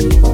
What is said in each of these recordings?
Oh,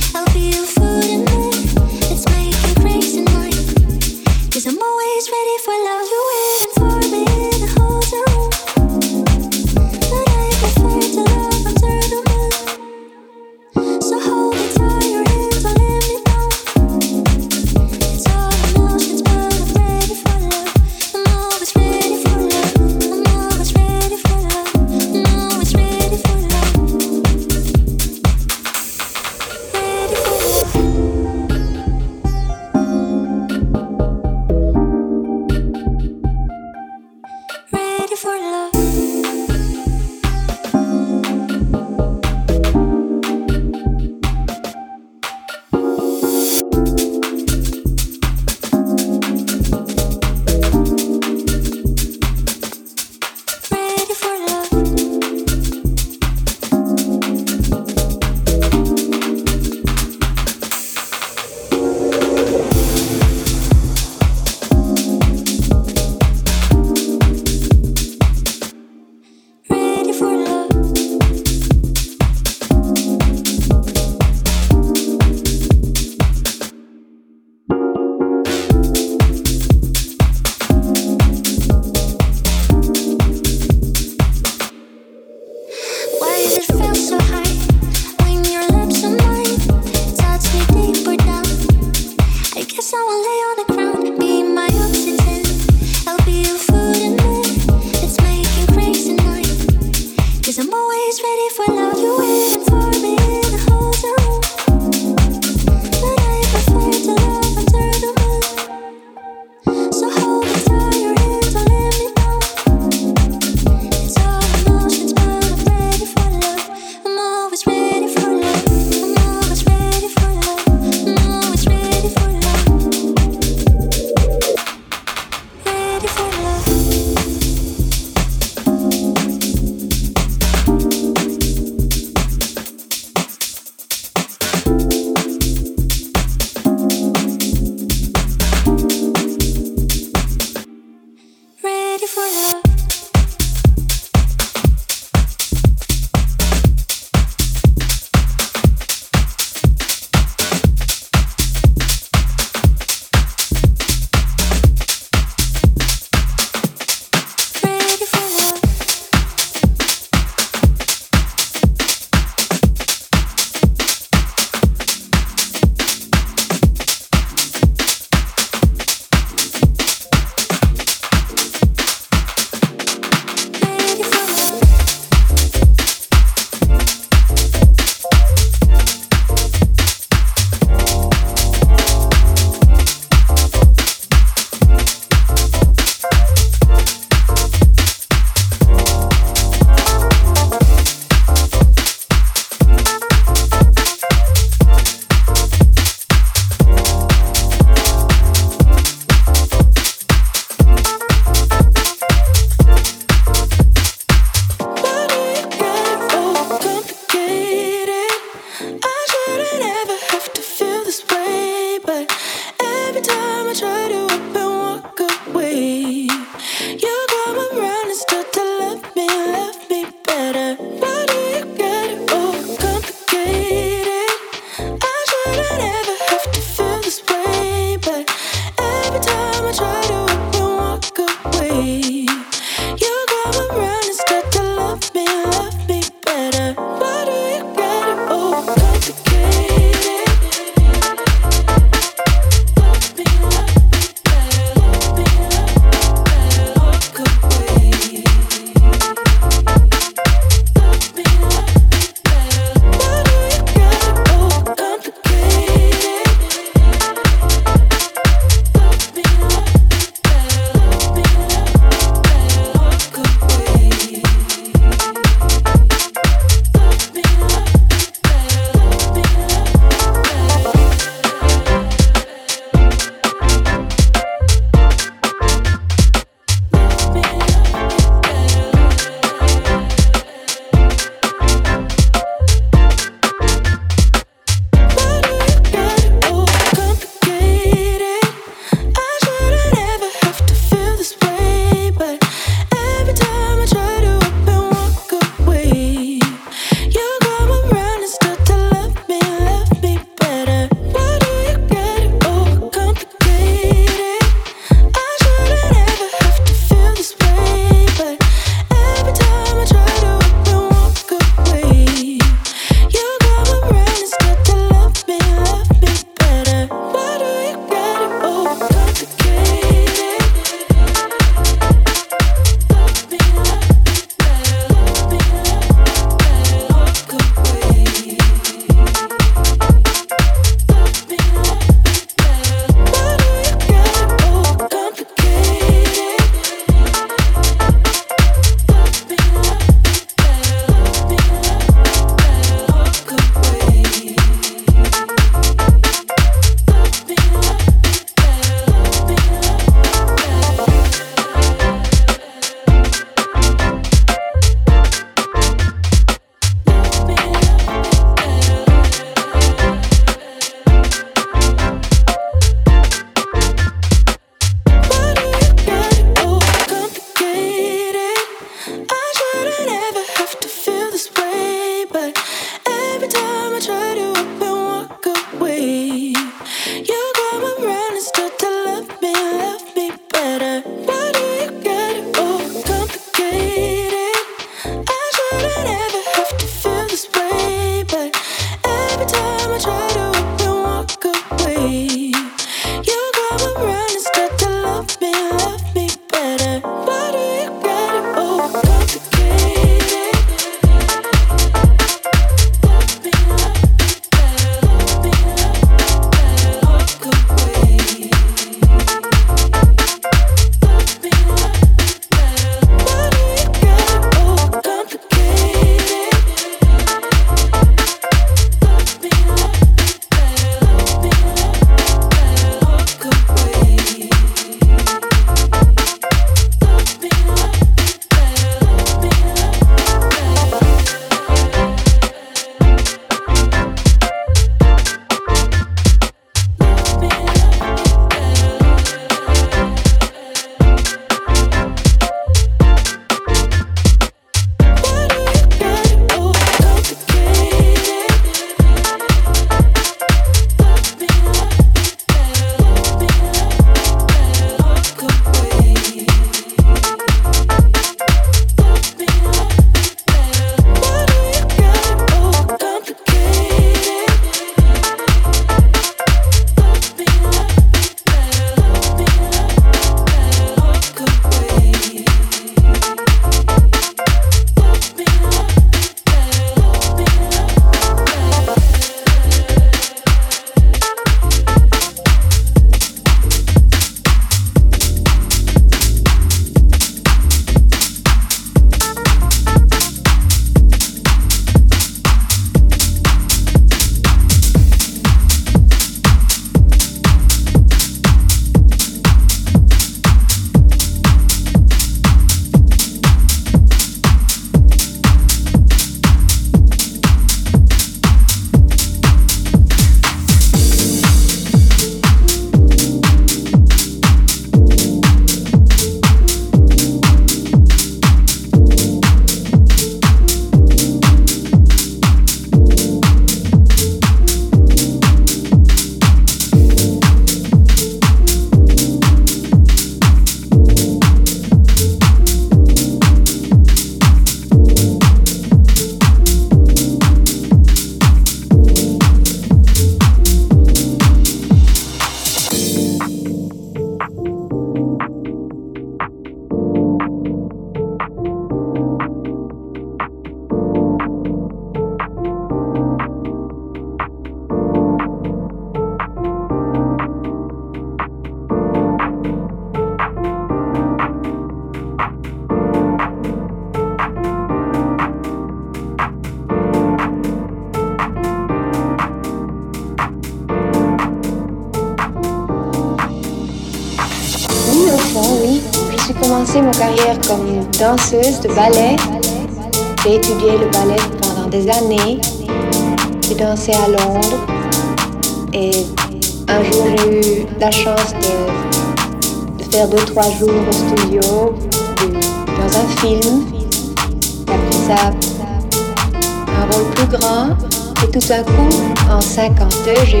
un rôle plus grand. Et tout d'un coup, en 52, j'ai euh,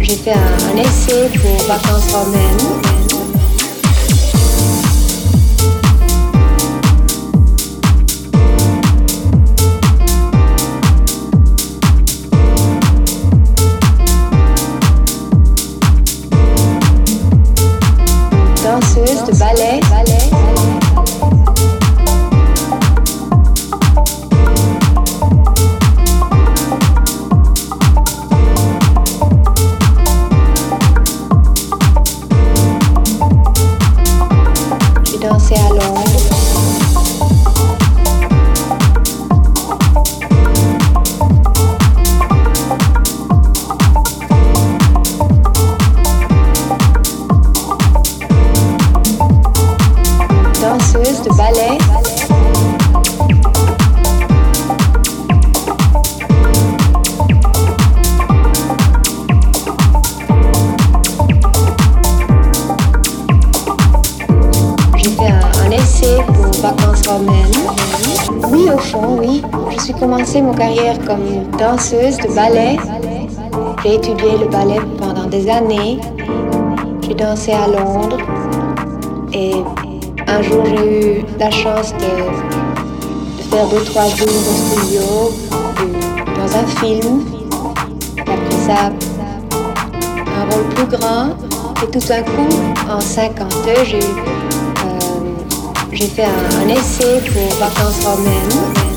j'ai fait un, un essai pour Vacances romaines. danseuse de ballet. Comme danseuse de ballet. J'ai étudié le ballet pendant des années. J'ai dansé à Londres. Et un jour, j'ai eu la chance de, faire deux, trois jours au studio, dans un film. Et après ça, un rôle plus grand. Et tout d'un coup, en 52, j'ai euh, j'ai fait un, un essai pour Vacances romaines.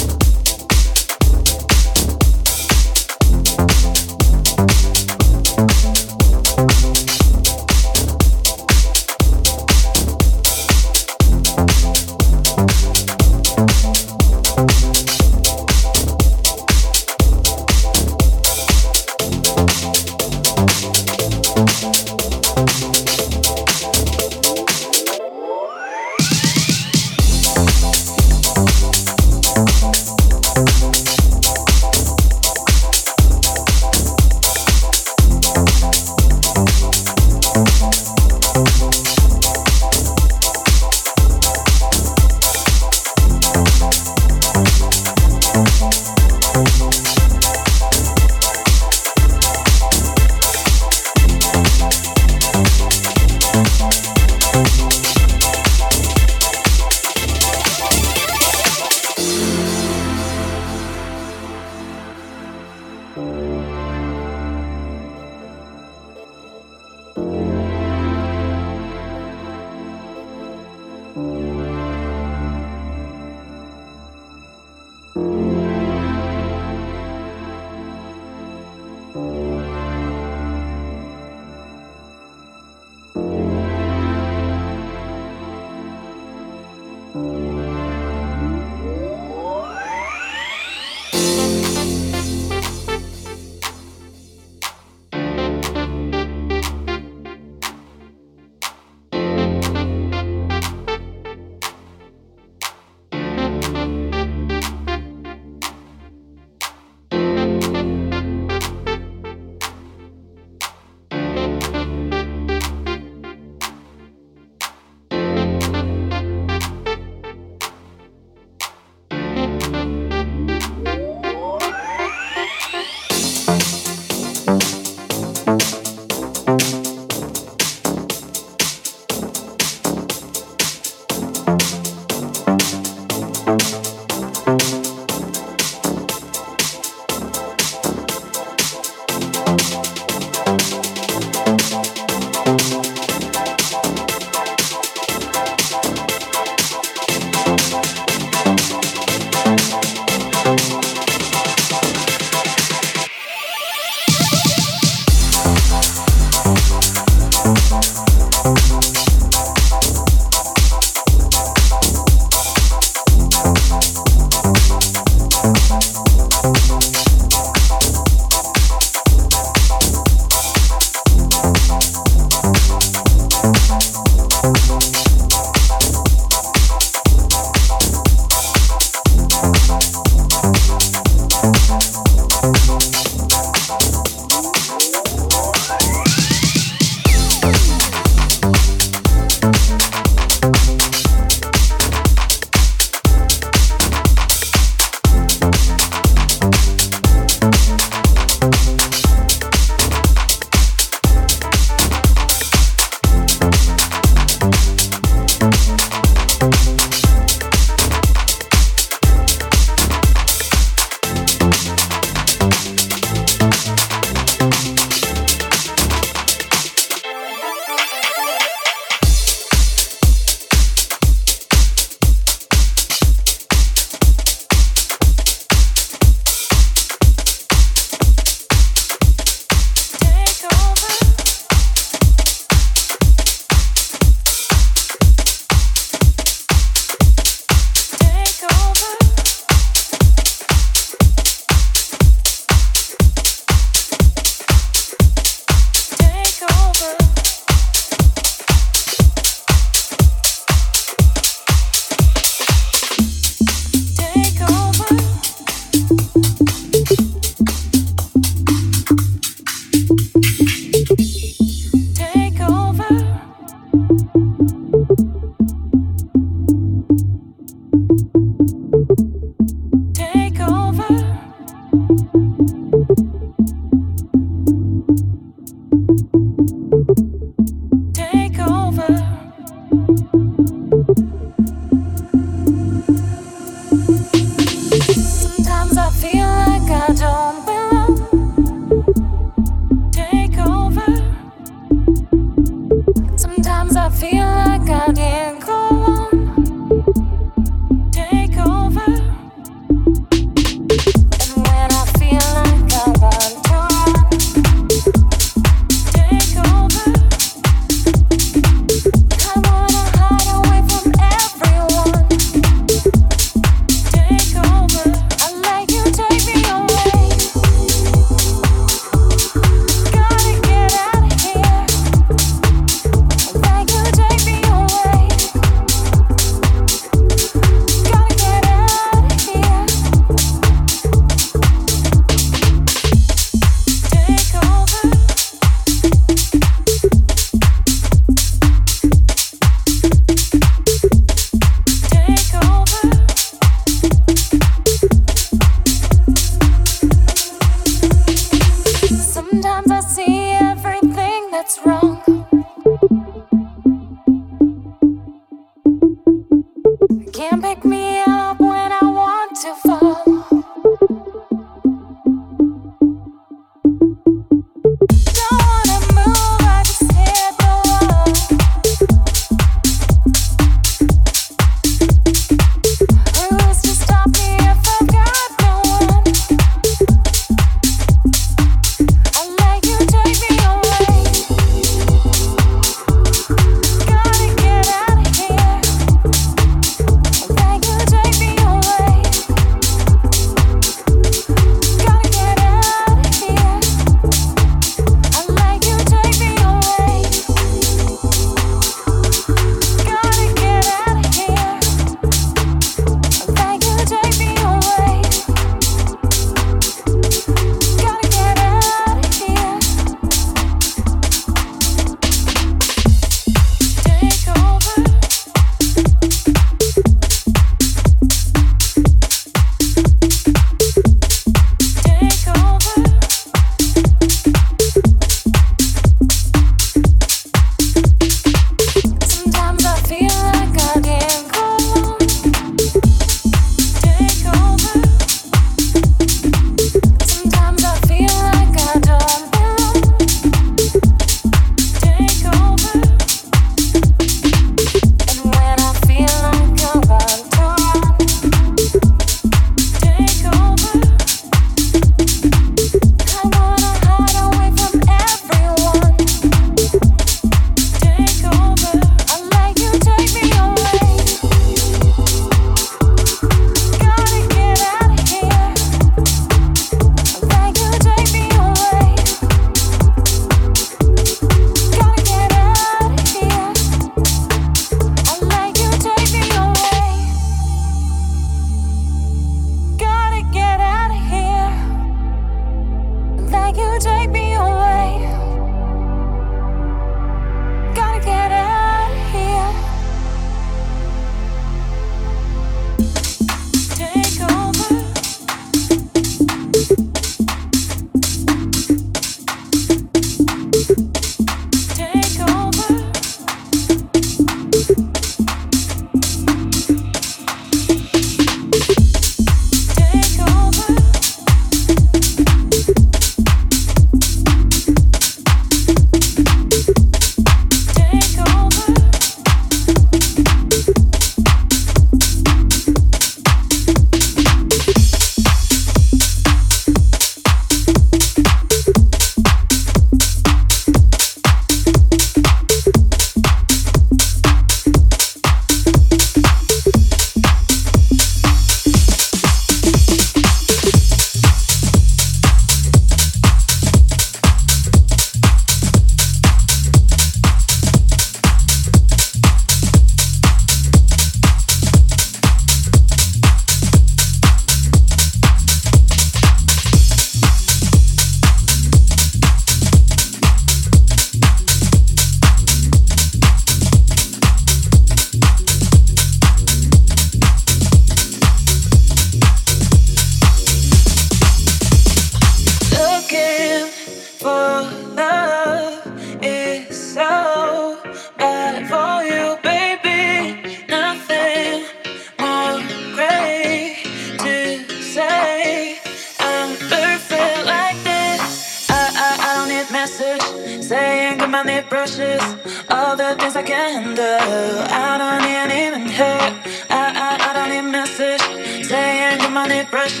it, brush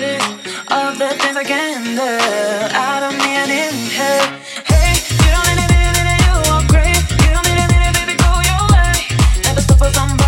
All the things I can do. Out of me and in. Her Hey, you don't need anything that you are great. You don't need anything, baby, go your way. Never stop for somebody